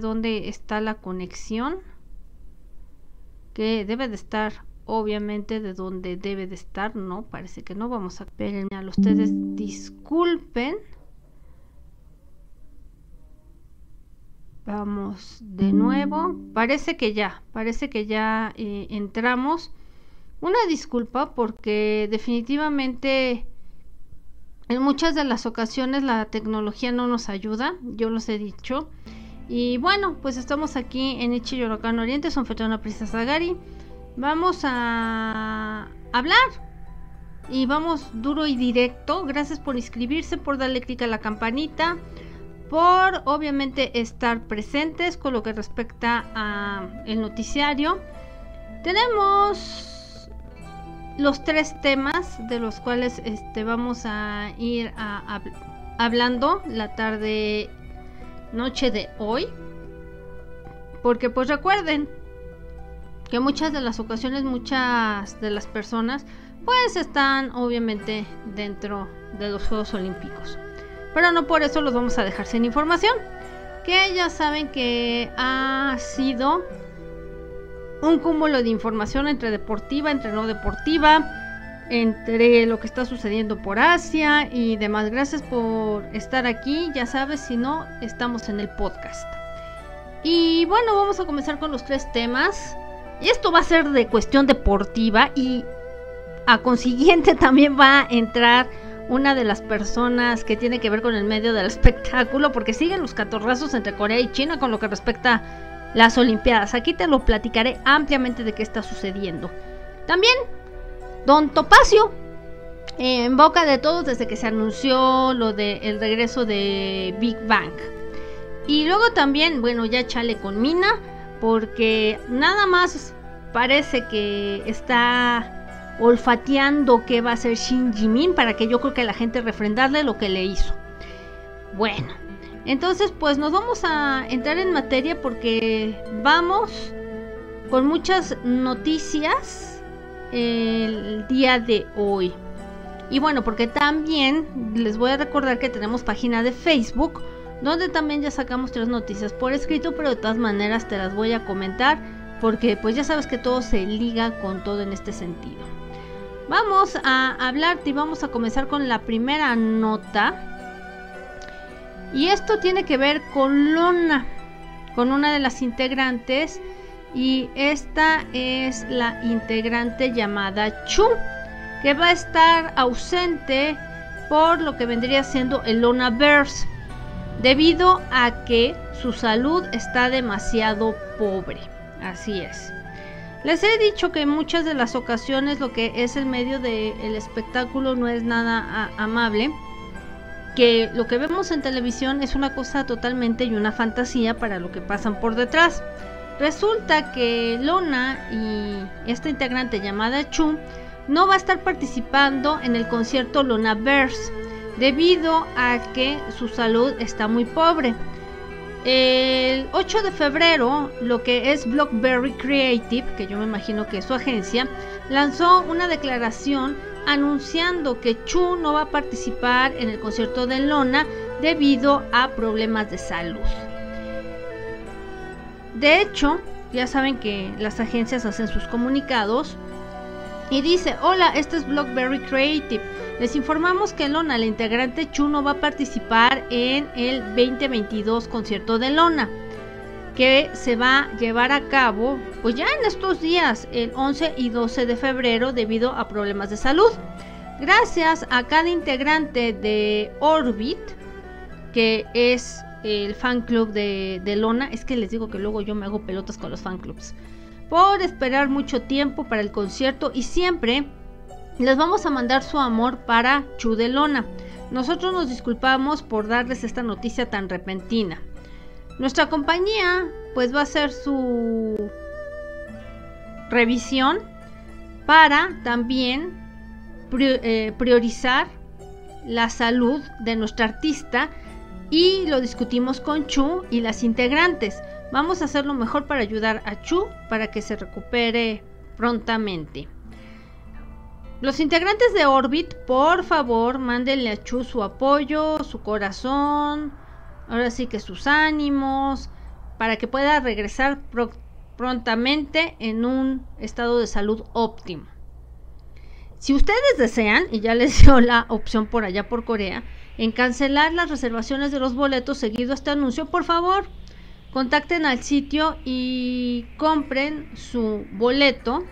dónde está la conexión que debe de estar obviamente de donde debe de estar no parece que no vamos a a ustedes disculpen. Vamos de nuevo. Parece que ya parece que ya eh, entramos. Una disculpa porque definitivamente en muchas de las ocasiones la tecnología no nos ayuda. Yo los he dicho y bueno, pues estamos aquí en Ichiyorokan Oriente, son Fetona Prisa Sagari. Vamos a hablar y vamos duro y directo. Gracias por inscribirse, por darle clic a la campanita, por obviamente estar presentes con lo que respecta a el noticiario. Tenemos los tres temas de los cuales este, vamos a ir hablando la tarde noche de hoy. Porque pues recuerden que muchas de las ocasiones, muchas de las personas pues están obviamente dentro de los Juegos Olímpicos. Pero no por eso los vamos a dejar sin información. Que ya saben que ha sido un cúmulo de información entre deportiva, entre no deportiva, entre lo que está sucediendo por Asia y demás. Gracias por estar aquí. Ya sabes, si no, estamos en el podcast. Y bueno, vamos a comenzar con los tres temas. Y esto va a ser de cuestión deportiva y a consiguiente también va a entrar una de las personas que tiene que ver con el medio del espectáculo porque siguen los catorrazos entre Corea y China con lo que respecta a las Olimpiadas. Aquí te lo platicaré ampliamente de qué está sucediendo. También Don Topacio, en boca de todos desde que se anunció lo del regreso de Big Bang. Y luego también, bueno, ya chale con Mina, porque nada más parece que está olfateando que va a ser Shin Jimin para que yo creo que la gente refrendarle lo que le hizo. Bueno, entonces pues nos vamos a entrar en materia porque vamos con muchas noticias el día de hoy. Y bueno, porque también les voy a recordar que tenemos página de Facebook, donde también ya sacamos tres noticias por escrito, pero de todas maneras te las voy a comentar, porque pues ya sabes que todo se liga con todo en este sentido. Vamos a hablarte y vamos a comenzar con la primera nota. Y esto tiene que ver con Lona, con una de las integrantes y esta es la integrante llamada Chu, que va a estar ausente por lo que vendría siendo el Lonaverse, debido a que su salud está demasiado pobre. Así es. Les he dicho que en muchas de las ocasiones lo que es el medio del espectáculo no es nada amable, que lo que vemos en televisión es una cosa totalmente y una fantasía para lo que pasan por detrás. Resulta que Lona y esta integrante llamada Chu no va a estar participando en el concierto Lona Verse debido a que su salud está muy pobre. El 8 de febrero, lo que es Blockberry Creative, que yo me imagino que es su agencia, lanzó una declaración anunciando que Chu no va a participar en el concierto de Lona debido a problemas de salud. De hecho, ya saben que las agencias hacen sus comunicados y dice, hola, este es Blockberry Creative. Les informamos que Lona, la integrante Chuno, va a participar en el 2022 concierto de Lona, que se va a llevar a cabo, pues ya en estos días, el 11 y 12 de febrero, debido a problemas de salud. Gracias a cada integrante de Orbit, que es el fan club de, Lona. Es que les digo que luego yo me hago pelotas con los fan clubs. Por esperar mucho tiempo para el concierto y siempre les vamos a mandar su amor para Chu de Lona. Nosotros nos disculpamos por darles esta noticia tan repentina. Nuestra compañía pues va a hacer su revisión para también eh, priorizar la salud de nuestra artista y lo discutimos con Chu y las integrantes. Vamos a hacer lo mejor para ayudar a Chu para que se recupere prontamente. Los integrantes de Orbit, por favor, mándenle a Chu su apoyo, su corazón, ahora sí que sus ánimos, para que pueda regresar prontamente en un estado de salud óptimo. Si ustedes desean, y ya les dio la opción por allá por Corea, en cancelar las reservaciones de los boletos seguido este anuncio, por favor, contacten al sitio y compren su boleto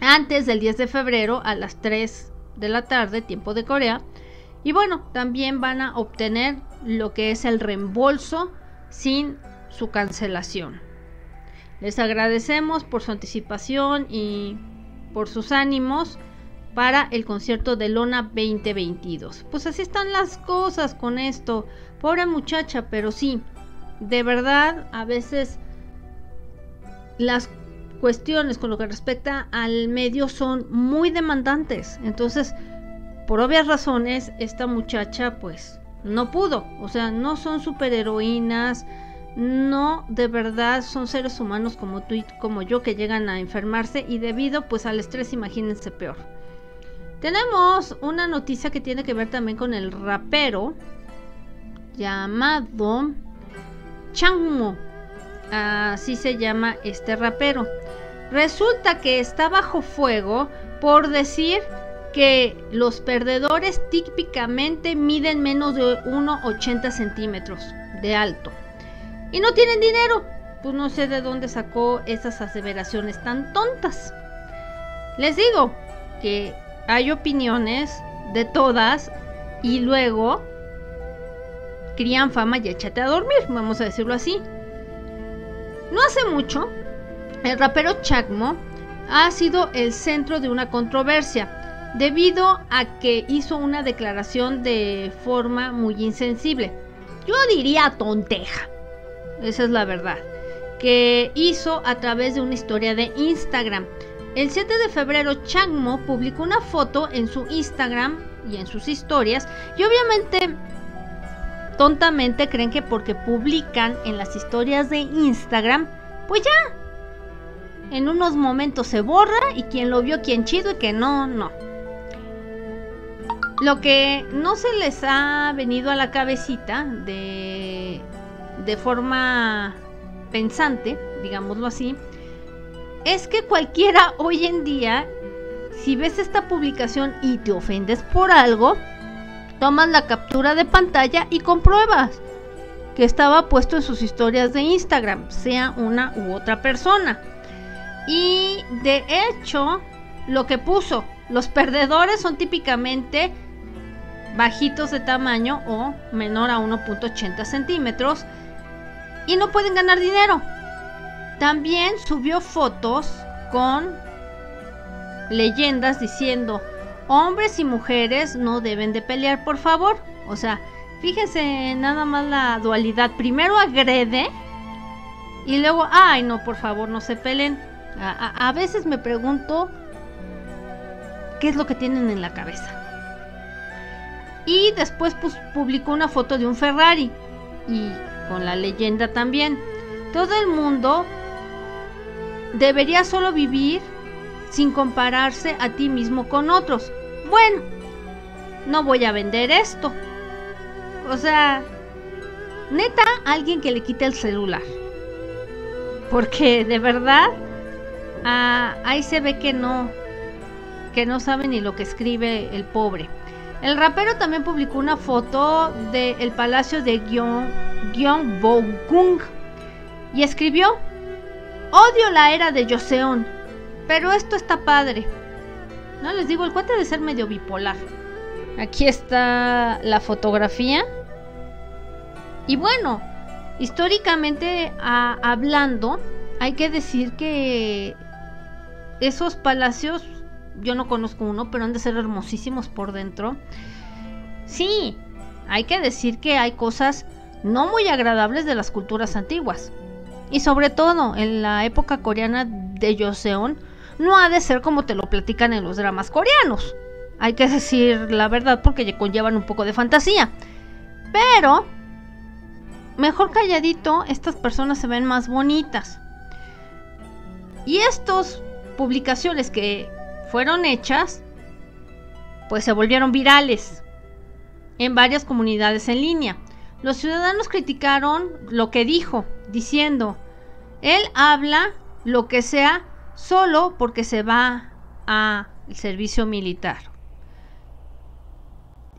antes del 10 de febrero a las 3 de la tarde, tiempo de Corea. Y bueno, también van a obtener lo que es el reembolso sin su cancelación. Les agradecemos por su anticipación y por sus ánimos para el concierto de Lona 2022. Pues así están las cosas con esto. Pobre muchacha, pero sí, de verdad, a veces las cuestiones con lo que respecta al medio son muy demandantes. Entonces, por obvias razones, esta muchacha pues no pudo. O sea, no son superheroínas, no de verdad son seres humanos como tú y como yo que llegan a enfermarse y debido pues al estrés imagínense peor. Tenemos una noticia que tiene que ver también con el rapero llamado Changmo. Así se llama este rapero. Resulta que está bajo fuego por decir que los perdedores típicamente miden menos de 1,80 centímetros de alto. Y no tienen dinero. Pues no sé de dónde sacó esas aseveraciones tan tontas. Les digo que hay opiniones de todas y luego crían fama y échate a dormir, vamos a decirlo así. No hace mucho, el rapero Chacmo ha sido el centro de una controversia debido a que hizo una declaración de forma muy insensible. Yo diría tonteja, esa es la verdad, que hizo a través de una historia de Instagram. El 7 de febrero Changmo publicó una foto en su Instagram y en sus historias y obviamente tontamente creen que porque publican en las historias de Instagram, pues ya, en unos momentos se borra y quien lo vio, quien chido y que no, no. Lo que no se les ha venido a la cabecita de, de forma pensante, digámoslo así, es que cualquiera hoy en día, si ves esta publicación y te ofendes por algo, tomas la captura de pantalla y compruebas que estaba puesto en sus historias de Instagram, sea una u otra persona. Y de hecho, lo que puso, los perdedores son típicamente bajitos de tamaño o menor a 1.80 centímetros y no pueden ganar dinero. También subió fotos con leyendas diciendo hombres y mujeres no deben de pelear, por favor. O sea, fíjense nada más la dualidad. Primero agrede y luego, ay, no, por favor, no se peleen. A, veces me pregunto qué es lo que tienen en la cabeza. Y después pues, publicó una foto de un Ferrari y con la leyenda también. Todo el mundo debería solo vivir sin compararse a ti mismo con otros. Bueno, no voy a vender esto. O sea, neta, alguien que le quite el celular. Porque de verdad, ah, ahí se ve que no, que no sabe ni lo que escribe el pobre. El rapero también publicó una foto del palacio de Gyeongbokgung y escribió, odio la era de Joseon, pero esto está padre. No les digo, el cuate de ser medio bipolar. Aquí está la fotografía. Y bueno, históricamente hablando, hay que decir que esos palacios, yo no conozco uno, pero han de ser hermosísimos por dentro. Sí, hay que decir que hay cosas no muy agradables de las culturas antiguas. Y sobre todo en la época coreana de Joseon, no ha de ser como te lo platican en los dramas coreanos. Hay que decir la verdad porque conllevan un poco de fantasía. Pero, mejor calladito, estas personas se ven más bonitas. Y estas publicaciones que fueron hechas, pues se volvieron virales en varias comunidades en línea. Los ciudadanos criticaron lo que dijo, diciendo, él habla lo que sea solo porque se va al servicio militar.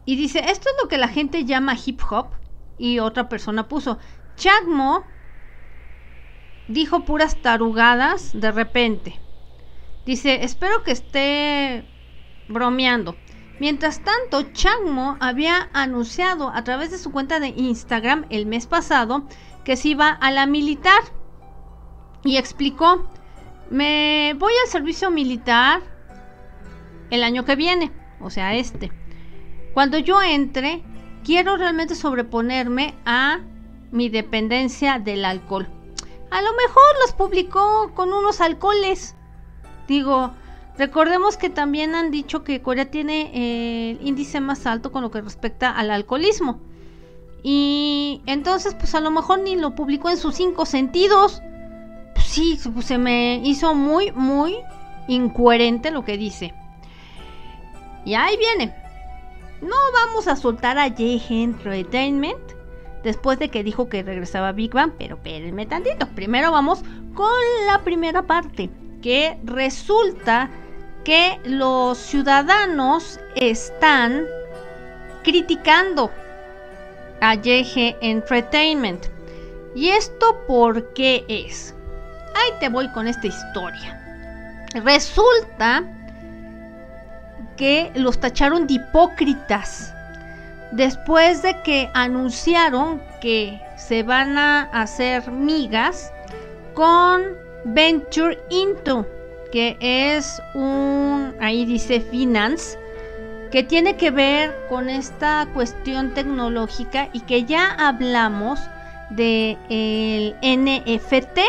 Y dice, esto es lo que la gente llama hip hop. Y otra persona puso, Chagmo dijo puras tarugadas de repente. Dice, espero que esté bromeando. Mientras tanto, Changmo había anunciado a través de su cuenta de Instagram el mes pasado que se iba a la militar y explicó, me voy al servicio militar el año que viene, o sea, este. Cuando yo entre, quiero realmente sobreponerme a mi dependencia del alcohol. A lo mejor los publicó con unos alcoholes. Digo, recordemos que también han dicho que Corea tiene eh, el índice más alto con lo que respecta al alcoholismo. Y entonces, pues a lo mejor ni lo publicó en sus cinco sentidos. Pues sí, pues se me hizo muy, muy incoherente lo que dice. Y ahí viene. No vamos a soltar a J Entertainment después de que dijo que regresaba Big Bang, pero espérenme tantito. Primero vamos con la primera parte, que resulta que los ciudadanos están criticando a YG Entertainment. ¿Y esto por qué es? Ahí te voy con esta historia. Resulta que los tacharon de hipócritas después de que anunciaron que se van a hacer migas con Venture Into, que es un, ahí dice Finance, que tiene que ver con esta cuestión tecnológica y que ya hablamos de el NFT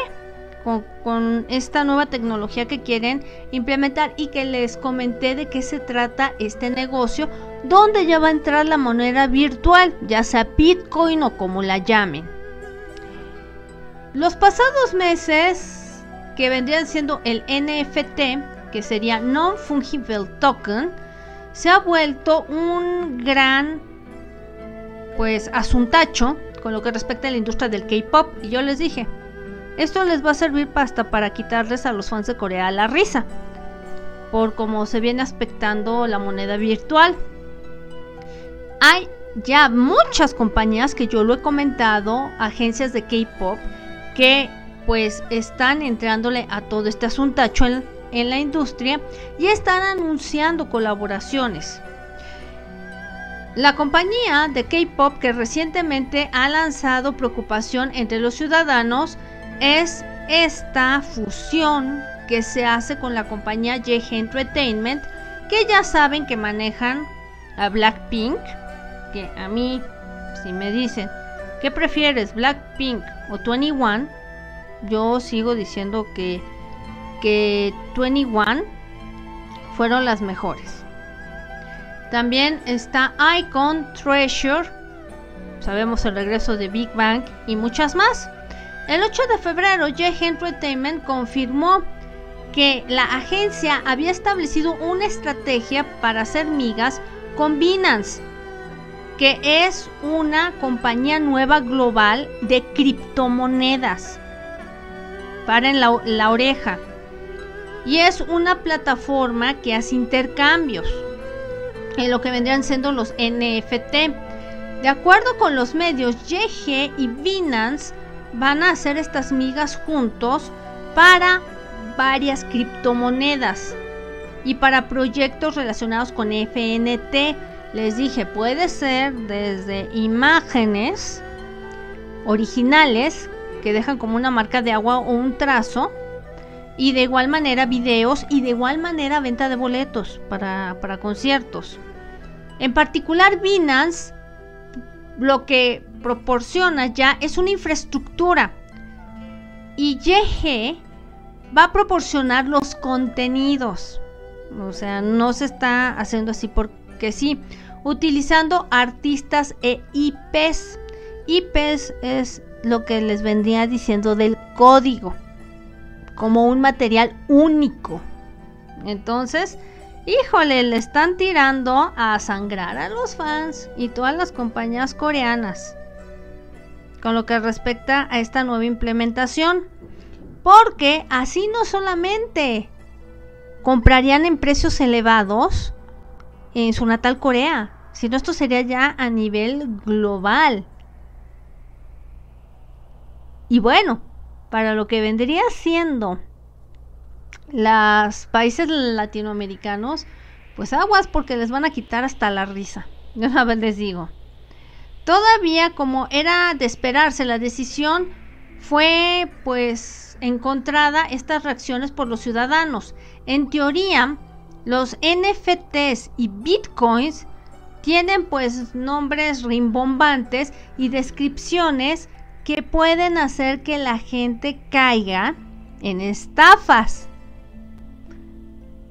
con, con, esta nueva tecnología que quieren implementar y que les comenté de qué se trata este negocio donde ya va a entrar la moneda virtual, ya sea Bitcoin o como la llamen. Los pasados meses, que vendrían siendo el NFT, que sería Non-Fungible Token, se ha vuelto un gran, pues, asuntacho con lo que respecta a la industria del K-Pop. Y yo les dije, esto les va a servir hasta para quitarles a los fans de Corea la risa, por cómo se viene aspectando la moneda virtual hay ya muchas compañías que yo lo he comentado, agencias de K-pop, que pues están entrándole a todo este asuntacho en, en la industria y están anunciando colaboraciones. La compañía de K-pop que recientemente ha lanzado preocupación entre los ciudadanos es esta fusión que se hace con la compañía YG Entertainment, que ya saben que manejan a Blackpink, que a mí, si me dicen, ¿qué prefieres, Blackpink o 21? Yo sigo diciendo que, que 21 fueron las mejores. También está Icon, Treasure, sabemos el regreso de Big Bang y muchas más. El 8 de febrero, J Entertainment confirmó que la agencia había establecido una estrategia para hacer migas con Binance que es una compañía nueva global de criptomonedas. Paren la, la oreja. Y es una plataforma que hace intercambios en lo que vendrían siendo los NFT. De acuerdo con los medios, YG y Binance van a hacer estas migas juntos para varias criptomonedas y para proyectos relacionados con FNT les dije, puede ser desde imágenes originales que dejan como una marca de agua o un trazo. Y de igual manera videos y de igual manera venta de boletos para, para conciertos. En particular Binance lo que proporciona ya es una infraestructura. Y YG va a proporcionar los contenidos. O sea, no se está haciendo así porque sí utilizando artistas e IPs. IPs es lo que les vendría diciendo del código, como un material único. Entonces, híjole, le están tirando a sangrar a los fans y todas las compañías coreanas. con lo que respecta a esta nueva implementación. Porque así no solamente comprarían en precios elevados en su natal Corea, sino esto sería ya a nivel global. Y bueno, para lo que vendría siendo los países latinoamericanos, pues aguas porque les van a quitar hasta la risa. Yo una vez les digo. Todavía como era de esperarse, la decisión fue pues encontrada estas reacciones por los ciudadanos. En teoría, los NFTs y bitcoins tienen pues nombres rimbombantes y descripciones que pueden hacer que la gente caiga en estafas.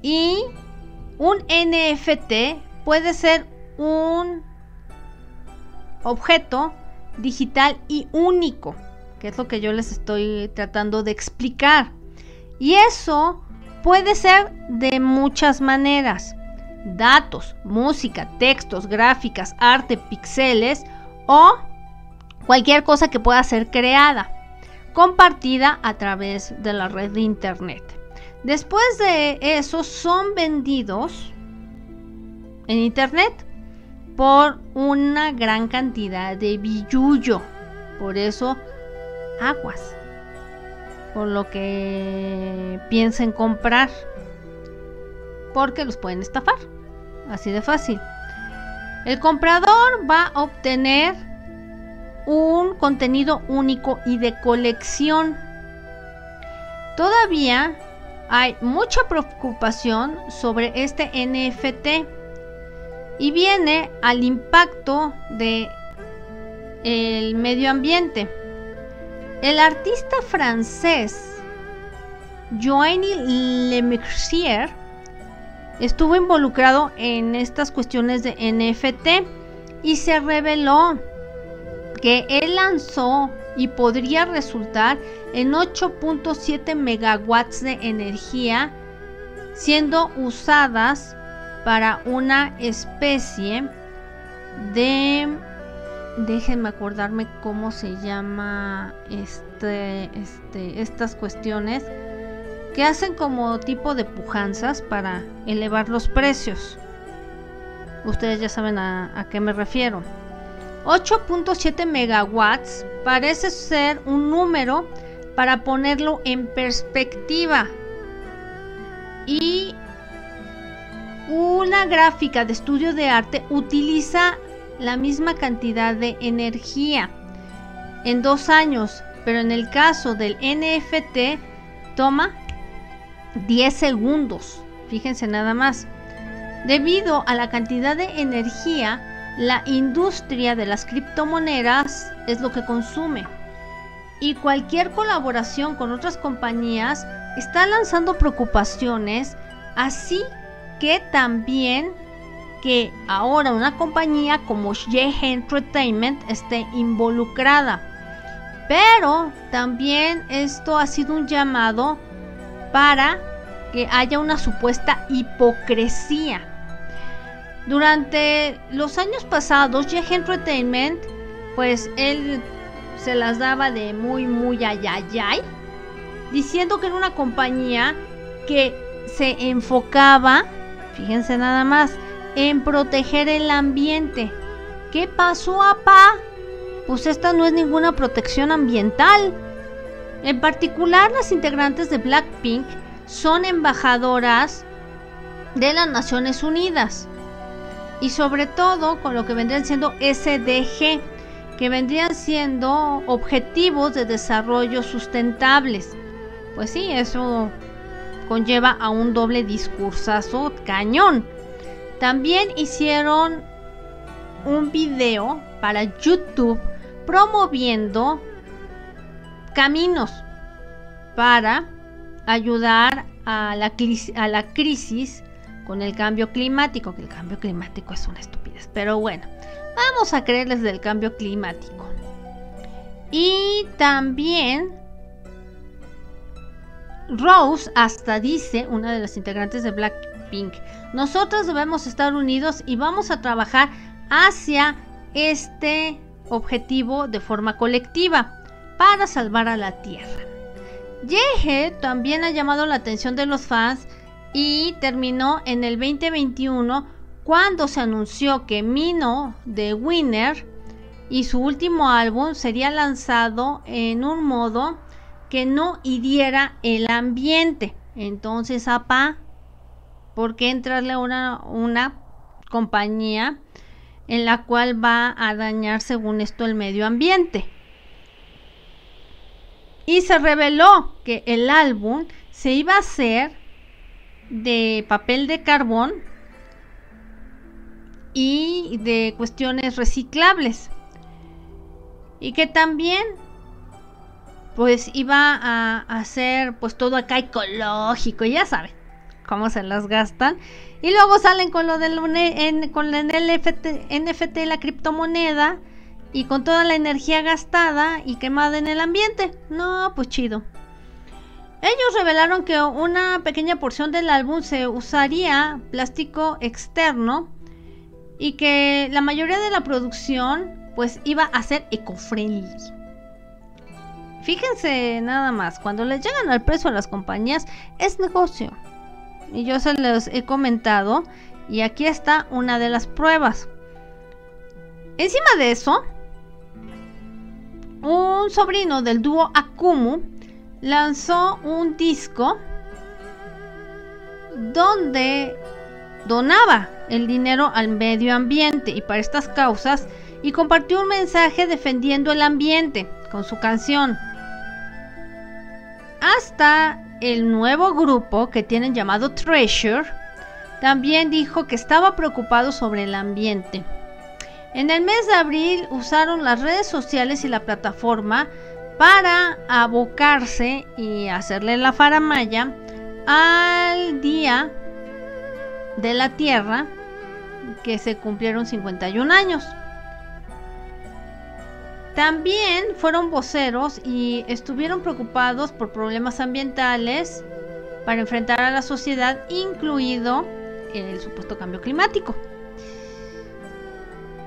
Y un NFT puede ser un objeto digital y único, que es lo que yo les estoy tratando de explicar. Y eso puede ser de muchas maneras. Datos, música, textos, gráficas, arte, píxeles o cualquier cosa que pueda ser creada, compartida a través de la red de internet. Después de eso son vendidos en internet por una gran cantidad de billullo. Por eso, aguas. Por lo que piensen comprar. Porque los pueden estafar. Así de fácil. El comprador va a obtener un contenido único y de colección. Todavía hay mucha preocupación sobre este NFT y viene al impacto de el medio ambiente. El artista francés Joanny Lemercier estuvo involucrado en estas cuestiones de NFT y se reveló que él lanzó y podría resultar en 8.7 megawatts de energía siendo usadas para una especie de déjenme acordarme cómo se llama este, este, estas cuestiones que hacen como tipo de pujanzas para elevar los precios. Ustedes ya saben a, a qué me refiero. 8.7 megawatts parece ser un número para ponerlo en perspectiva. Y una gráfica de estudio de arte utiliza la misma cantidad de energía en dos años, pero en el caso del NFT toma 10 segundos. Fíjense nada más. Debido a la cantidad de energía, la industria de las criptomonedas es lo que consume. Y cualquier colaboración con otras compañías está lanzando preocupaciones, así que también que ahora una compañía como Ye Entertainment esté involucrada. Pero también esto ha sido un llamado para que haya una supuesta hipocresía. Durante los años pasados, Ye Entertainment, pues él se las daba de muy, muy ayayay, diciendo que era una compañía que se enfocaba Fíjense nada más, en proteger el ambiente. ¿Qué pasó, apá? Pues esta no es ninguna protección ambiental. En particular, las integrantes de Blackpink son embajadoras de las Naciones Unidas. Y sobre todo con lo que vendrían siendo SDG, que vendrían siendo objetivos de desarrollo sustentables. Pues sí, eso conlleva a un doble discursazo cañón. También hicieron un video para YouTube promoviendo caminos para ayudar a la, a la crisis con el cambio climático, que el cambio climático es una estupidez, pero bueno, vamos a creerles del cambio climático. Y también Rose hasta dice, una de las integrantes de Blackpink, nosotros debemos estar unidos y vamos a trabajar hacia este objetivo de forma colectiva para salvar a la Tierra. Yehe también ha llamado la atención de los fans y terminó en el 2021 cuando se anunció que Mino de Winner y su último álbum sería lanzado en un modo que no hiriera el ambiente. Entonces, apa, ¿por qué entrarle a una, una compañía en la cual va a dañar, según esto, el medio ambiente? Y se reveló que el álbum se iba a hacer de papel de carbón y de cuestiones reciclables. Y que también pues iba a hacer pues todo acá ecológico, ya saben cómo se las gastan. Y luego salen con lo del con el NFT, NFT, la criptomoneda, y con toda la energía gastada y quemada en el ambiente. No, pues chido. Ellos revelaron que una pequeña porción del álbum se usaría plástico externo y que la mayoría de la producción pues iba a ser eco-friendly. Fíjense nada más, cuando les llegan al precio a las compañías es negocio. Y yo se los he comentado y aquí está una de las pruebas. Encima de eso, un sobrino del dúo Akumu lanzó un disco donde donaba el dinero al medio ambiente y para estas causas y compartió un mensaje defendiendo el ambiente con su canción. Hasta el nuevo grupo que tienen llamado Treasure también dijo que estaba preocupado sobre el ambiente. En el mes de abril usaron las redes sociales y la plataforma para abocarse y hacerle la faramaya al día de la Tierra que se cumplieron 51 años. También fueron voceros y estuvieron preocupados por problemas ambientales para enfrentar a la sociedad, incluido el supuesto cambio climático.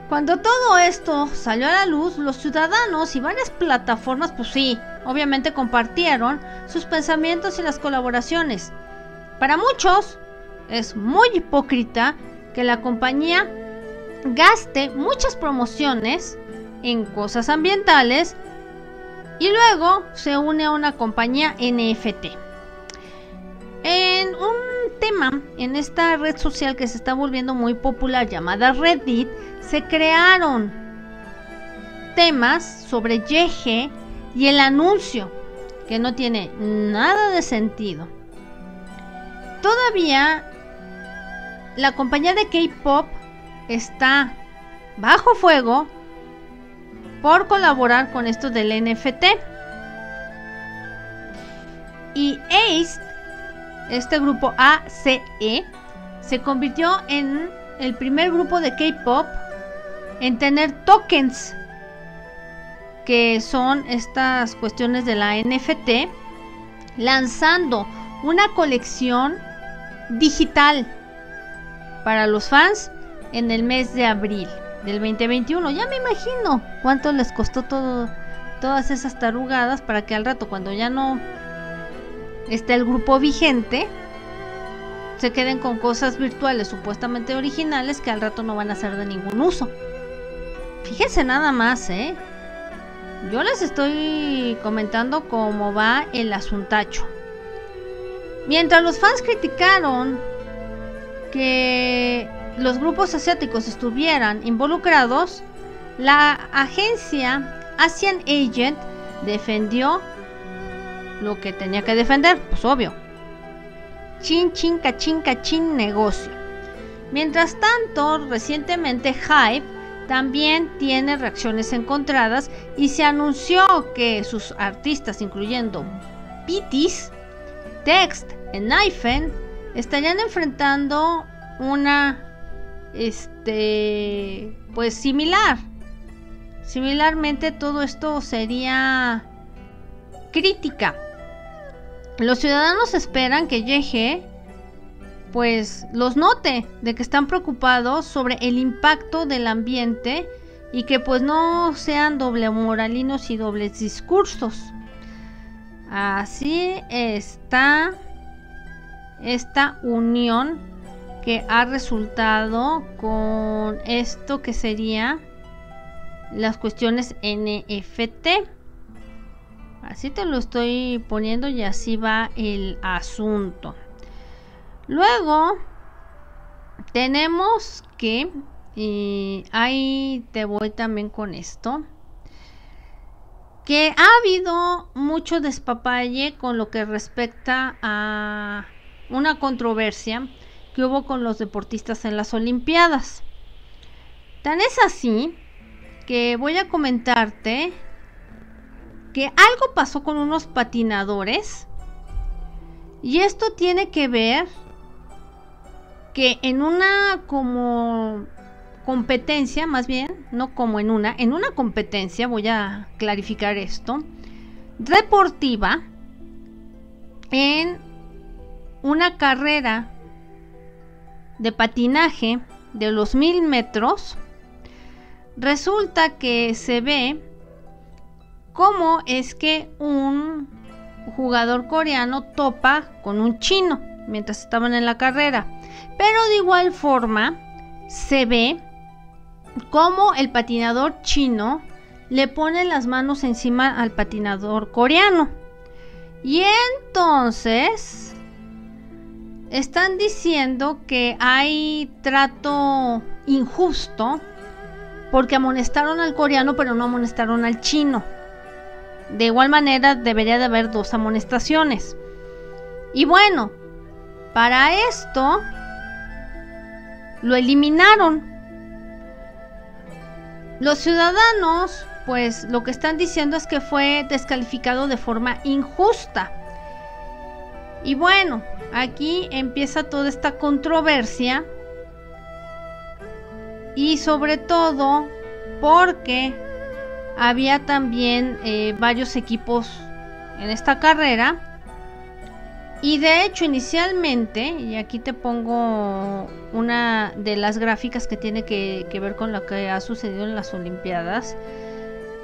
Cuando todo esto salió a la luz, los ciudadanos y varias plataformas, pues sí, obviamente compartieron sus pensamientos y las colaboraciones. Para muchos es muy hipócrita que la compañía gaste muchas promociones en cosas ambientales y luego se une a una compañía NFT. En un tema en esta red social que se está volviendo muy popular llamada Reddit, se crearon temas sobre YG y el anuncio, que no tiene nada de sentido. Todavía la compañía de K-Pop está bajo fuego por colaborar con esto del NFT. Y Ace, este grupo ACE, se convirtió en el primer grupo de K-Pop en tener tokens, que son estas cuestiones de la NFT, lanzando una colección digital para los fans en el mes de abril del 2021. Ya me imagino cuánto les costó todo, todas esas tarugadas para que al rato, cuando ya no esté el grupo vigente, se queden con cosas virtuales supuestamente originales que al rato no van a ser de ningún uso. Fíjense nada más, ¿eh? Yo les estoy comentando cómo va el asuntacho. Mientras los fans criticaron que los grupos asiáticos estuvieran involucrados, la agencia Asian Agent defendió lo que tenía que defender, pues obvio. Chin, chin, cachín, cachín, negocio. Mientras tanto, recientemente Hype también tiene reacciones encontradas y se anunció que sus artistas, incluyendo BTS, Text y Knifen, estarían enfrentando una este pues similar. Similarmente todo esto sería crítica. Los ciudadanos esperan que YG pues los note de que están preocupados sobre el impacto del ambiente y que pues no sean doble moralinos y dobles discursos. Así está esta unión que ha resultado con esto que sería las cuestiones NFT. Así te lo estoy poniendo y así va el asunto. Luego tenemos que, y ahí te voy también con esto, que ha habido mucho despapalle con lo que respecta a una controversia que hubo con los deportistas en las Olimpiadas. Tan es así que voy a comentarte algo pasó con unos patinadores y esto tiene que ver que en una como competencia, más bien, no como en una, en una competencia, voy a clarificar esto, deportiva, en una carrera de patinaje de los mil metros, resulta que se ve cómo es que un jugador coreano topa con un chino mientras estaban en la carrera. Pero de igual forma se ve cómo el patinador chino le pone las manos encima al patinador coreano. Y entonces están diciendo que hay trato injusto porque amonestaron al coreano pero no amonestaron al chino. De igual manera debería de haber dos amonestaciones. Y bueno, para esto lo eliminaron. Los ciudadanos, pues lo que están diciendo es que fue descalificado de forma injusta. Y bueno, aquí empieza toda esta controversia. Y sobre todo porque había también eh, varios equipos en esta carrera. Y de hecho, inicialmente, y aquí te pongo una de las gráficas que tiene que, ver con lo que ha sucedido en las Olimpiadas.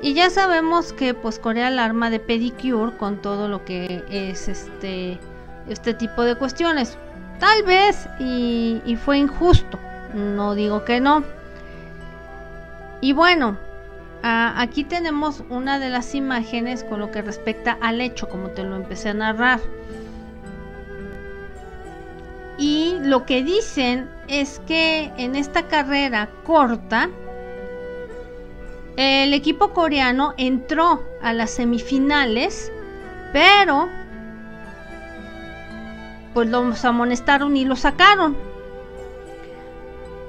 Y ya sabemos que pues Corea arma de pedicure con todo lo que es este este tipo de cuestiones. Tal vez y fue injusto, no digo que no. Y bueno, aquí tenemos una de las imágenes con lo que respecta al hecho, como te lo empecé a narrar. Y lo que dicen es que en esta carrera corta, el equipo coreano entró a las semifinales, pero pues los amonestaron y lo sacaron.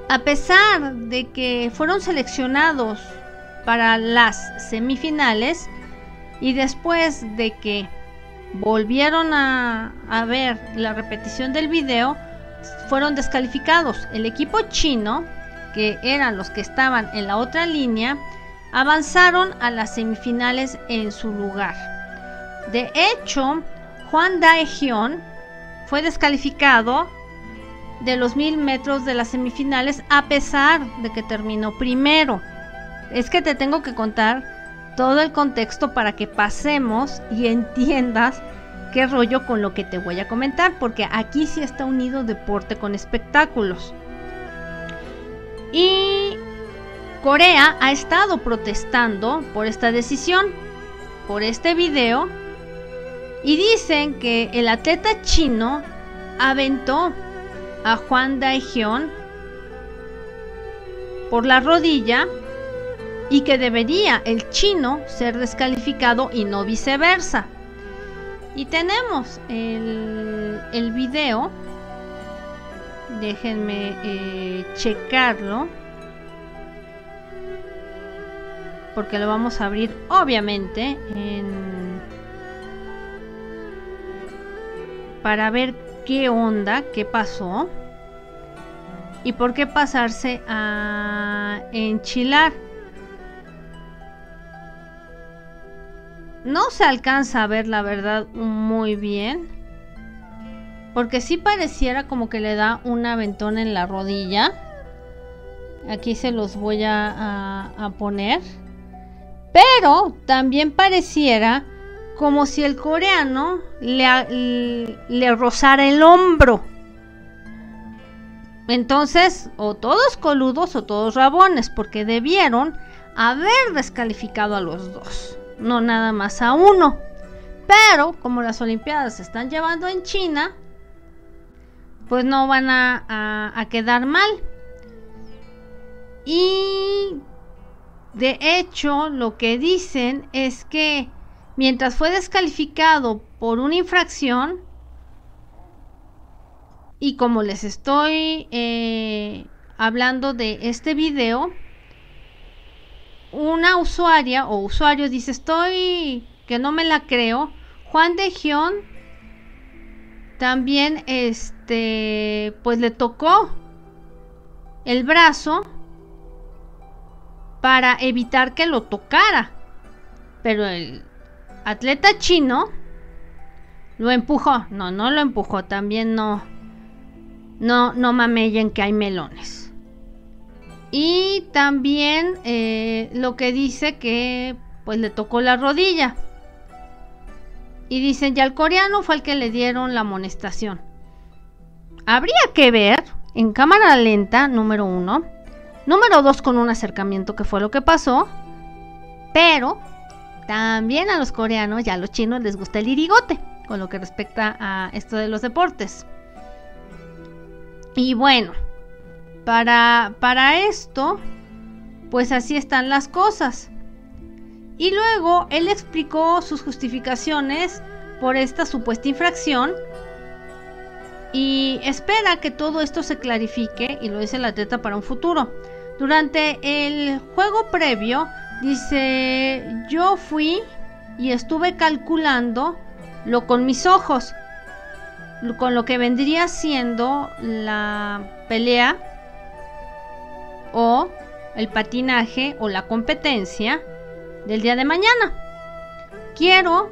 A pesar de que fueron seleccionados para las semifinales y después de que volvieron a, ver la repetición del video, fueron descalificados. El equipo chino, que eran los que estaban en la otra línea, avanzaron a las semifinales en su lugar. De hecho, Juan Daejeon fue descalificado de los mil metros de las semifinales a pesar de que terminó primero. Es que te tengo que contar todo el contexto para que pasemos y entiendas qué rollo con lo que te voy a comentar, porque aquí sí está unido deporte con espectáculos. Y Corea ha estado protestando por esta decisión, por este video y dicen que el atleta chino aventó a Juan Daejeon por la rodilla y que debería el chino ser descalificado y no viceversa. Y tenemos el, video. Déjenme eh, checarlo. Porque lo vamos a abrir obviamente en para ver qué onda, qué pasó y por qué pasarse a enchilar. No se alcanza a ver la verdad muy bien. Porque sí pareciera como que le da un aventón en la rodilla. Aquí se los voy a, poner. Pero también pareciera como si el coreano le, le rozara el hombro. Entonces, o todos coludos o todos rabones, porque debieron haber descalificado a los dos, no nada más a uno. Pero como las Olimpiadas se están llevando en China, pues no van a, quedar mal. Y de hecho lo que dicen es que mientras fue descalificado por una infracción, y como les estoy eh, hablando de este video, una usuaria o usuario dice estoy que no me la creo. Juan de Gion también este pues le tocó el brazo para evitar que lo tocara. Pero el atleta chino lo empujó. No, no lo empujó, también no no no mamellen que hay melones. Y también eh, lo que dice que pues le tocó la rodilla. Y dicen, ya el coreano fue el que le dieron la amonestación. Habría que ver en cámara lenta, número uno. Número dos, con un acercamiento que fue lo que pasó. Pero también a los coreanos y a los chinos les gusta el irigote, con lo que respecta a esto de los deportes. Y bueno, para, para esto, pues así están las cosas. Y luego él explicó sus justificaciones por esta supuesta infracción y espera que todo esto se clarifique y lo dice el atleta para un futuro. Durante el juego previo dice, yo fui y estuve calculando lo con mis ojos, con lo que vendría siendo la pelea o el patinaje o la competencia del día de mañana. Quiero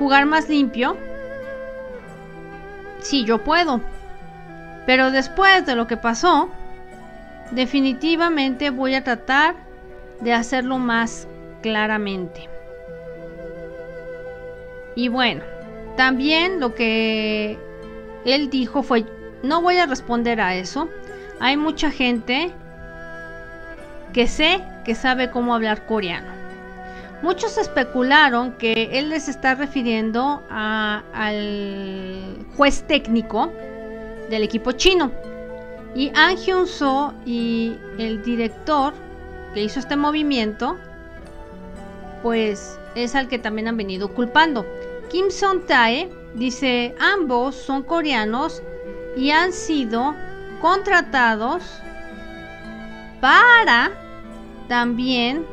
jugar más limpio. Sí, yo puedo. Pero después de lo que pasó, definitivamente voy a tratar de hacerlo más claramente. Y bueno, también lo que él dijo fue, no voy a responder a eso. Hay mucha gente que sé que sabe cómo hablar coreano. Muchos especularon que él les está refiriendo al juez técnico del equipo chino. Y An Hyun So y el director que hizo este movimiento, pues es al que también han venido culpando. Kim Son Tae dice, ambos son coreanos y han sido contratados para también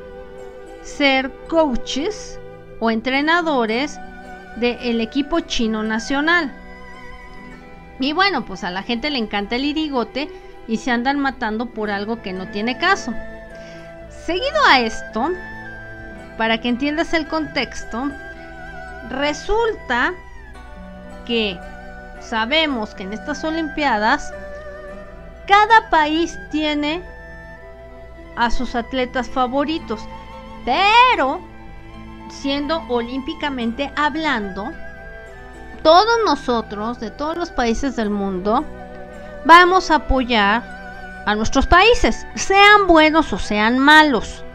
ser coaches o entrenadores del equipo chino nacional. Y bueno, pues a la gente le encanta el irigote y se andan matando por algo que no tiene caso. Seguido a esto, para que entiendas el contexto, resulta que sabemos que en estas Olimpiadas cada país tiene a sus atletas favoritos. Pero, siendo olímpicamente hablando, todos nosotros, de todos los países del mundo, vamos a apoyar a nuestros países, sean buenos o sean malos.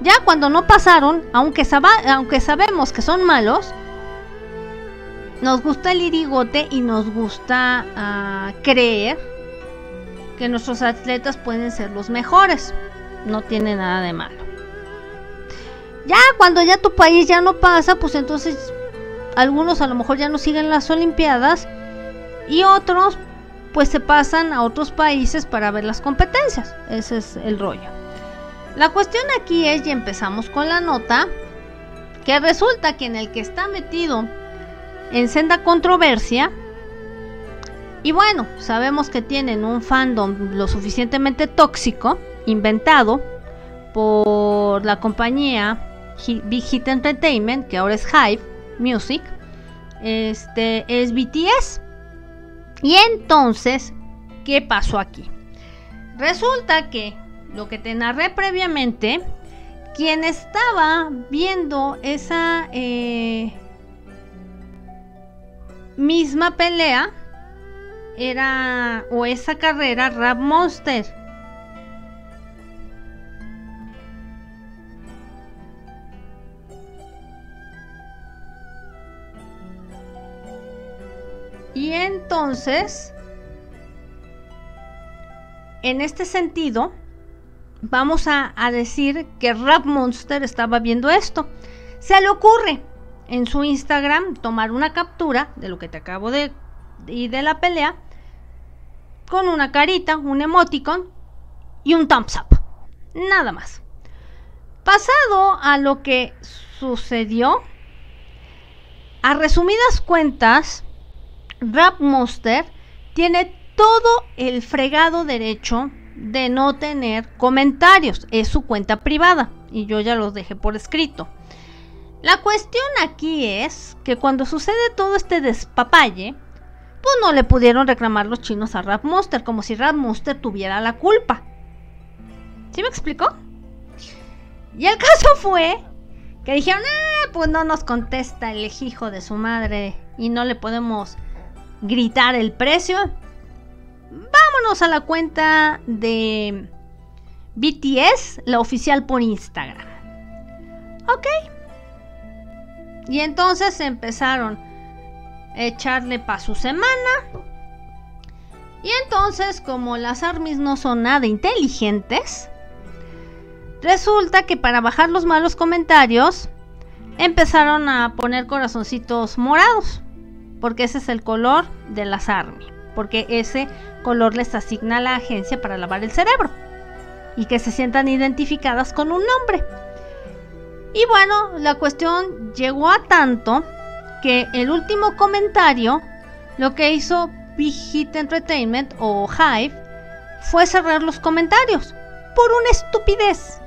Ya cuando no pasaron, aunque, sabemos que son malos, nos gusta el irigote y nos gusta ah, creer que nuestros atletas pueden ser los mejores. No tiene nada de malo. Ya cuando ya tu país ya no pasa, pues entonces algunos a lo mejor ya no siguen las Olimpiadas y otros pues se pasan a otros países para ver las competencias. Ese es el rollo. La cuestión aquí es, y empezamos con la nota, que resulta que en el que está metido en senda controversia y bueno, sabemos que tienen un fandom lo suficientemente tóxico, inventado por la compañía Big Hit Entertainment, que ahora es Hive Music. Este es BTS. Y entonces, ¿qué pasó aquí? Resulta que lo que te narré previamente, quien estaba viendo esa eh, misma pelea era o esa carrera Rap Monster. Y entonces, en este sentido, vamos a, decir que Rap Monster estaba viendo esto. Se le ocurre en su Instagram tomar una captura de lo que te acabo de y de la pelea con una carita, un emoticon y un thumbs up. Nada más. Pasado a lo que sucedió, a resumidas cuentas, Rap Monster tiene todo el fregado derecho de no tener comentarios. Es su cuenta privada y yo ya los dejé por escrito. La cuestión aquí es que cuando sucede todo este despapalle, pues no le pudieron reclamar los chinos a Rap Monster, como si Rap Monster tuviera la culpa. ¿Sí me explicó? Y el caso fue que dijeron, ah, pues no nos contesta el hijo de su madre y no le podemos gritar el precio, vámonos a la cuenta de BTS, la oficial por Instagram. Ok. Y entonces empezaron echarle para su semana. Y entonces, como las armies no son nada inteligentes, resulta que para bajar los malos comentarios, empezaron a poner corazoncitos morados porque ese es el color de las ARMY, porque ese color les asigna a la agencia para lavar el cerebro y que se sientan identificadas con un nombre. Y bueno, la cuestión llegó a tanto que el último comentario, lo que hizo Big Hit Entertainment o Hive, fue cerrar los comentarios por una estupidez.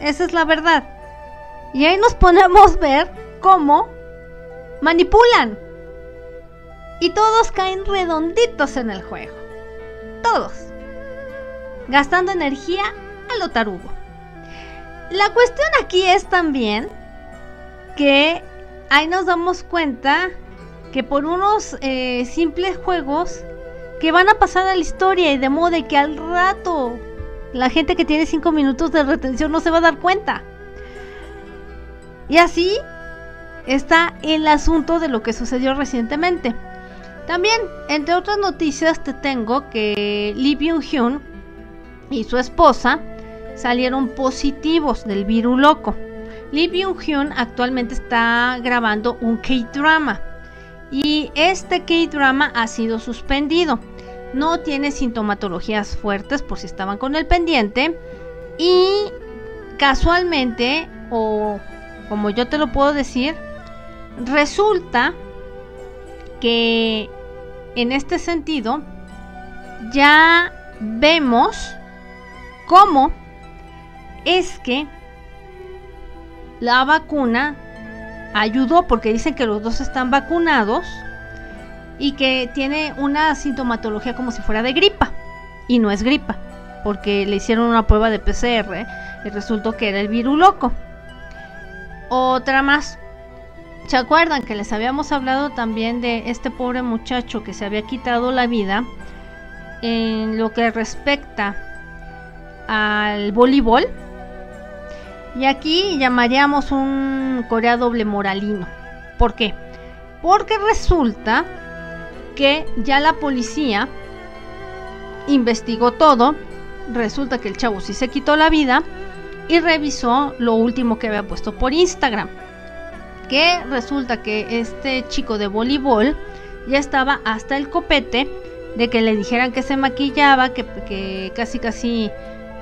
Esa es la verdad. Y ahí nos ponemos a ver cómo manipulan y todos caen redonditos en el juego. Todos. Gastando energía a lo tarugo. La cuestión aquí es también que ahí nos damos cuenta que por unos eh, simples juegos que van a pasar a la historia y de modo que al rato la gente que tiene 5 minutos de retención no se va a dar cuenta. Y así está el asunto de lo que sucedió recientemente. También, entre otras noticias, te tengo que Lee Byung-hyun y su esposa salieron positivos del virus loco. Lee Byung-hyun actualmente está grabando un K-drama y este K-drama ha sido suspendido. No tiene sintomatologías fuertes por si estaban con el pendiente y casualmente o como yo te lo puedo decir, resulta que en este sentido, ya vemos cómo es que la vacuna ayudó porque dicen que los dos están vacunados y que tiene una sintomatología como si fuera de gripa y no es gripa porque le hicieron una prueba de PCR y resultó que era el virus loco. Otra más, ¿Se acuerdan que les habíamos hablado también de este pobre muchacho que se había quitado la vida en lo que respecta al voleibol? Y aquí llamaríamos un Corea doble moralino. ¿Por qué? Porque resulta que ya la policía investigó todo. Resulta que el chavo sí se quitó la vida y revisó lo último que había puesto por Instagram que resulta que este chico de voleibol ya estaba hasta el copete de que le dijeran que se maquillaba, que, casi casi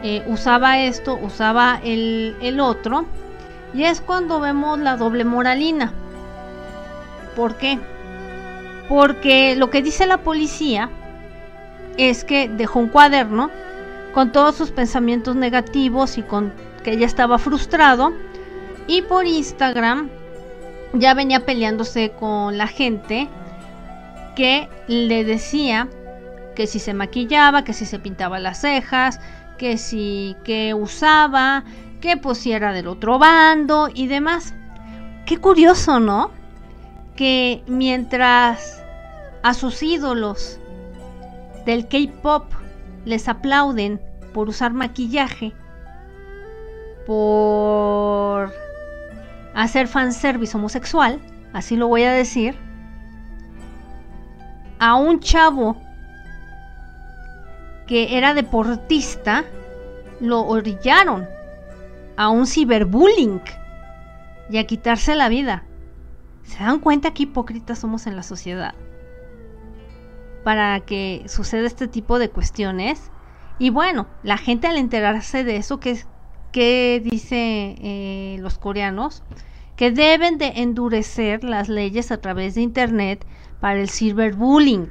eh, usaba esto, usaba el, el otro. Y es cuando vemos la doble moralina. ¿Por qué? Porque lo que dice la policía es que dejó un cuaderno con todos sus pensamientos negativos y con que ya estaba frustrado. Y por Instagram ya venía peleándose con la gente que le decía que si se maquillaba, que si se pintaba las cejas, que si que usaba, que pues si era del otro bando y demás. Qué curioso, ¿no? Que mientras a sus ídolos del K-pop les aplauden por usar maquillaje, por hacer fanservice homosexual, así lo voy a decir, a un chavo que era deportista, lo orillaron a un ciberbullying y a quitarse la vida. ¿Se dan cuenta qué hipócritas somos en la sociedad? Para que suceda este tipo de cuestiones. Y bueno, la gente al enterarse de eso, que, que dice eh, los coreanos? Que deben de endurecer las leyes a través de Internet para el ciberbullying.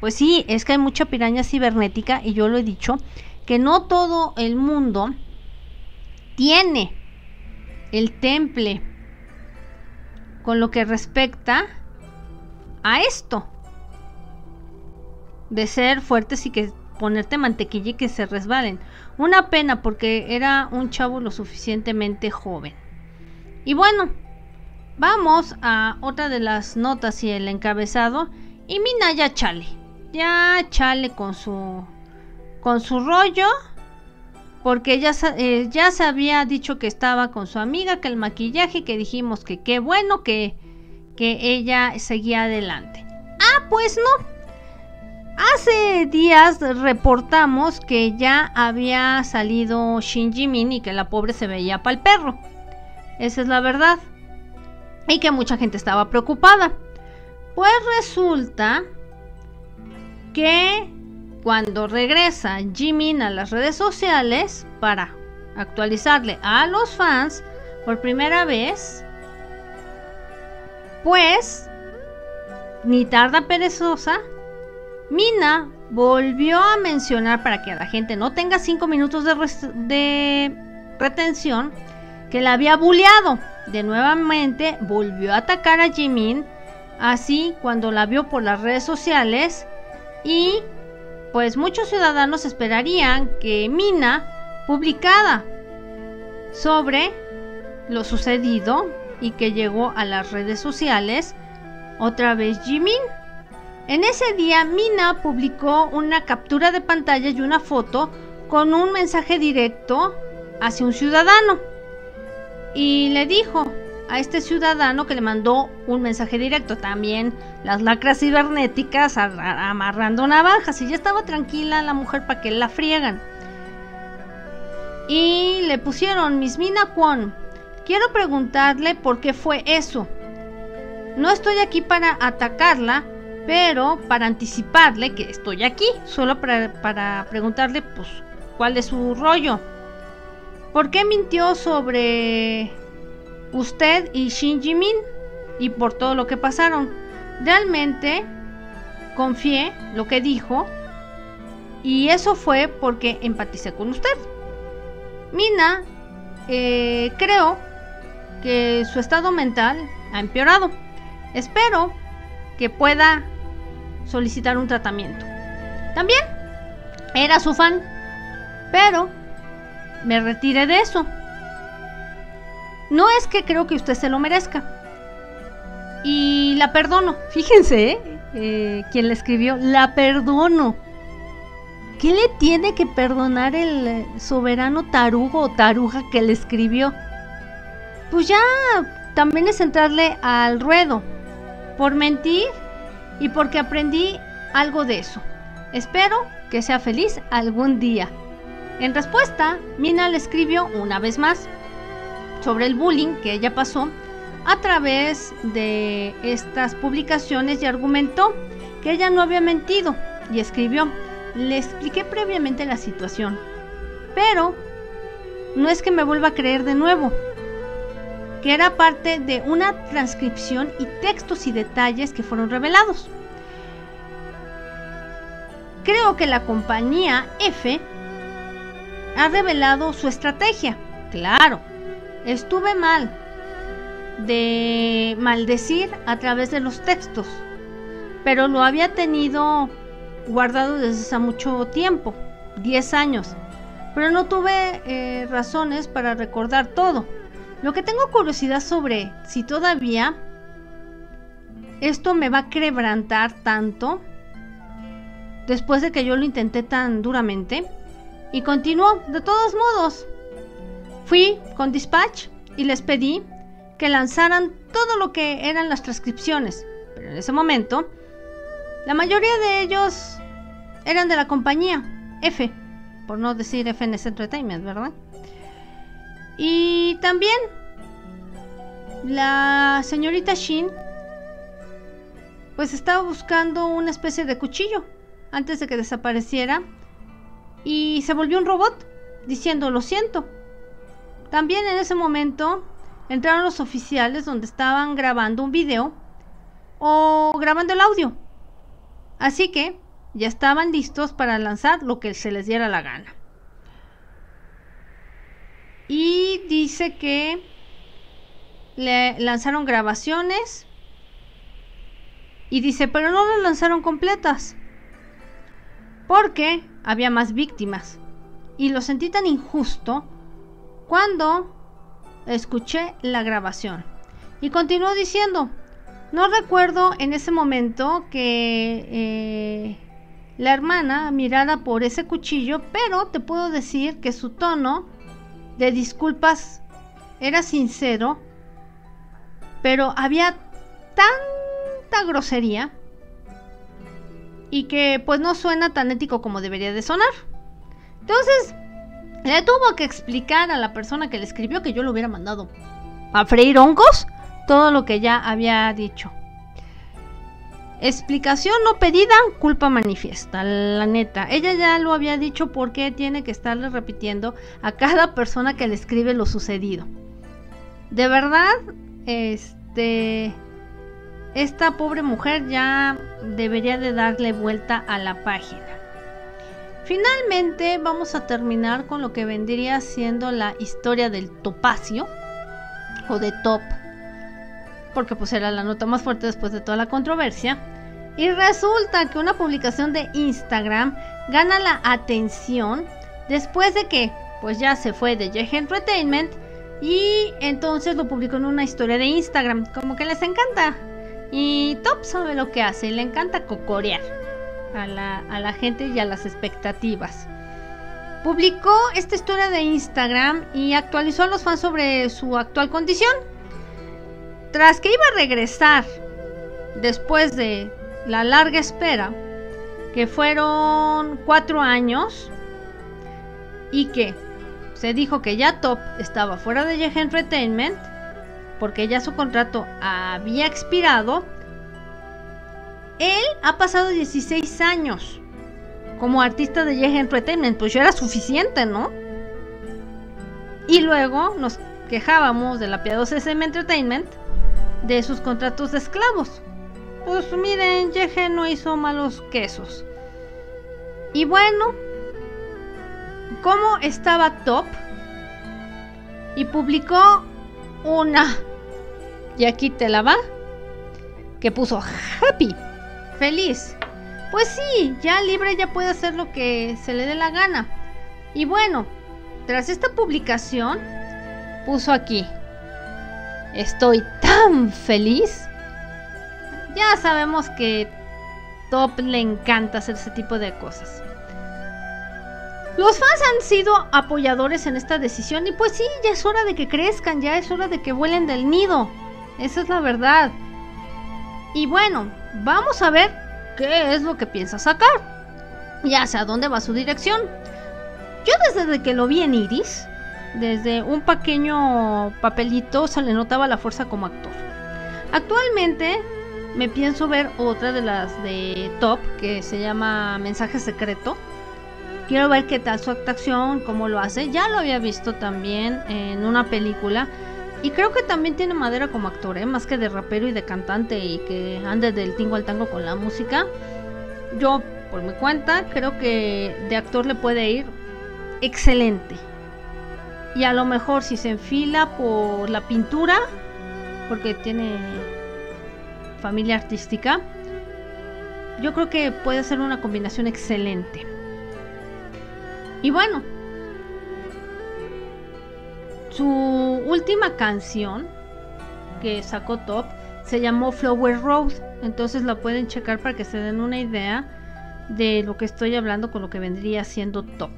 Pues sí, es que hay mucha piraña cibernética y yo lo he dicho, que no todo el mundo tiene el temple con lo que respecta a esto de ser fuertes y que ponerte mantequilla y que se resbalen. Una pena porque era un chavo lo suficientemente joven. Y bueno, vamos a otra de las notas y el encabezado. Y Mina ya chale ya chale con su con su rollo porque ya, eh, ya se había dicho que estaba con su amiga, que el maquillaje, que dijimos que qué bueno que, que ella seguía adelante. Ah, pues no. Hace días reportamos que ya había salido Shinji Min y que la pobre se veía para el perro. Esa es la verdad. Y que mucha gente estaba preocupada. Pues resulta que cuando regresa Jimin a las redes sociales para actualizarle a los fans por primera vez, pues ni tarda perezosa, Mina volvió a mencionar para que la gente no tenga 5 minutos de, retención que la había bulleado. De nuevamente volvió a atacar a Jimin. Así cuando la vio por las redes sociales y pues muchos ciudadanos esperarían que Mina publicara sobre lo sucedido y que llegó a las redes sociales otra vez Jimin. En ese día Mina publicó una captura de pantalla y una foto con un mensaje directo hacia un ciudadano y le dijo, a este ciudadano que le mandó un mensaje directo. También las lacras cibernéticas amarrando navajas. Y ya estaba tranquila la mujer para que la friegan. Y le pusieron Mismina Kwon. Quiero preguntarle por qué fue eso. No estoy aquí para atacarla, pero para anticiparle que estoy aquí. Solo para, para preguntarle, pues, cuál es su rollo. ¿Por qué mintió sobre usted y Shin Jimin y por todo lo que pasaron. Realmente confié lo que dijo y eso fue porque empaticé con usted. Mina eh, creo que su estado mental ha empeorado. Espero que pueda solicitar un tratamiento. También era su fan, pero me retiré de eso. No es que creo que usted se lo merezca. Y la perdono. Fíjense, ¿eh? eh quien le escribió, la perdono. ¿Qué le tiene que perdonar el eh, soberano tarugo o taruja que le escribió? Pues ya también es entrarle al ruedo. Por mentir y porque aprendí algo de eso. Espero que sea feliz algún día. En respuesta, Mina le escribió una vez más sobre el bullying que ella pasó a través de estas publicaciones y argumentó que ella no había mentido y escribió, le expliqué previamente la situación, pero no es que me vuelva a creer de nuevo, que era parte de una transcripción y textos y detalles que fueron revelados. Creo que la compañía F ha revelado su estrategia. Claro, estuve mal de maldecir a través de los textos, pero lo había tenido guardado desde hace mucho tiempo, 10 años, pero no tuve eh, razones para recordar todo. Lo que tengo curiosidad sobre si todavía esto me va a quebrantar tanto después de que yo lo intenté tan duramente. Y continuó, de todos modos. Fui con Dispatch y les pedí que lanzaran todo lo que eran las transcripciones. Pero en ese momento, la mayoría de ellos eran de la compañía F, por no decir FNS Entertainment, ¿verdad? Y también la señorita Shin pues estaba buscando una especie de cuchillo antes de que desapareciera y se volvió un robot diciendo lo siento. También en ese momento entraron los oficiales donde estaban grabando un video o grabando el audio. Así que ya estaban listos para lanzar lo que se les diera la gana. Y dice que le lanzaron grabaciones y dice, pero no las lanzaron completas porque había más víctimas. Y lo sentí tan injusto cuando escuché la grabación. Y continuó diciendo, no recuerdo en ese momento que eh, la hermana mirara por ese cuchillo, pero te puedo decir que su tono de disculpas era sincero, pero había tanta grosería y que pues no suena tan ético como debería de sonar. Entonces, le tuvo que explicar a la persona que le escribió que yo lo hubiera mandado a freír hongos todo lo que ya había dicho. Explicación no pedida, culpa manifiesta, la neta. Ella ya lo había dicho porque tiene que estarle repitiendo a cada persona que le escribe lo sucedido. De verdad, este esta pobre mujer ya debería de darle vuelta a la página. Finalmente vamos a terminar con lo que vendría siendo la historia del topacio o de top, porque pues era la nota más fuerte después de toda la controversia. Y resulta que una publicación de Instagram gana la atención después de que pues ya se fue de J Entertainment y entonces lo publicó en una historia de Instagram, como que les encanta y Top sabe lo que hace, le encanta cocorear a la, gente y a las expectativas. Publicó esta historia de Instagram y actualizó a los fans sobre su actual condición. Tras que iba a regresar después de la larga espera, que fueron cuatro años, y que se dijo que ya Top estaba fuera de Yeh Entertainment, porque ya su contrato había expirado, él ha pasado 16 años como artista de Yeh Entertainment, pues ya era suficiente, ¿no? Y luego nos quejábamos de la piadosa SM Entertainment de sus contratos de esclavos. Pues miren, Yeje no hizo malos quesos. Y bueno, ¿cómo estaba top? Y publicó una y aquí te la va. Que puso happy. Feliz. Pues sí, ya libre ya puede hacer lo que se le dé la gana. Y bueno, tras esta publicación, puso aquí. Estoy tan feliz. Ya sabemos que Top le encanta hacer ese tipo de cosas. Los fans han sido apoyadores en esta decisión y pues sí, ya es hora de que crezcan, ya es hora de que vuelen del nido. Esa es la verdad. Y bueno, vamos a ver qué es lo que piensa sacar. Ya sé a dónde va su dirección. Yo desde que lo vi en Iris, desde un pequeño papelito se le notaba la fuerza como actor. Actualmente me pienso ver otra de las de Top que se llama Mensaje Secreto. Quiero ver qué tal su actuación, cómo lo hace. Ya lo había visto también en una película y creo que también tiene madera como actor, ¿eh? más que de rapero y de cantante y que ande del tingo al tango con la música. Yo, por mi cuenta, creo que de actor le puede ir excelente. Y a lo mejor si se enfila por la pintura, porque tiene familia artística, yo creo que puede ser una combinación excelente. Y bueno, su última canción que sacó Top se llamó Flower Road, entonces la pueden checar para que se den una idea de lo que estoy hablando con lo que vendría siendo Top.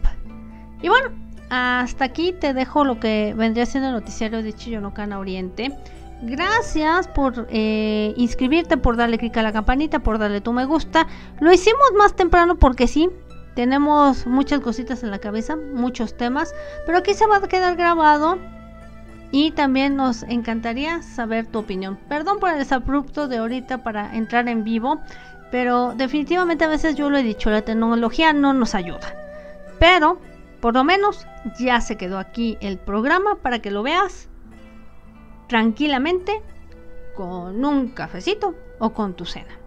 Y bueno, hasta aquí te dejo lo que vendría siendo el noticiario de Chillonocana Oriente. Gracias por eh, inscribirte, por darle clic a la campanita, por darle tu me gusta. Lo hicimos más temprano porque sí, tenemos muchas cositas en la cabeza, muchos temas, pero aquí se va a quedar grabado y también nos encantaría saber tu opinión. Perdón por el desabrupto de ahorita para entrar en vivo, pero definitivamente a veces yo lo he dicho, la tecnología no nos ayuda. Pero por lo menos ya se quedó aquí el programa para que lo veas tranquilamente con un cafecito o con tu cena.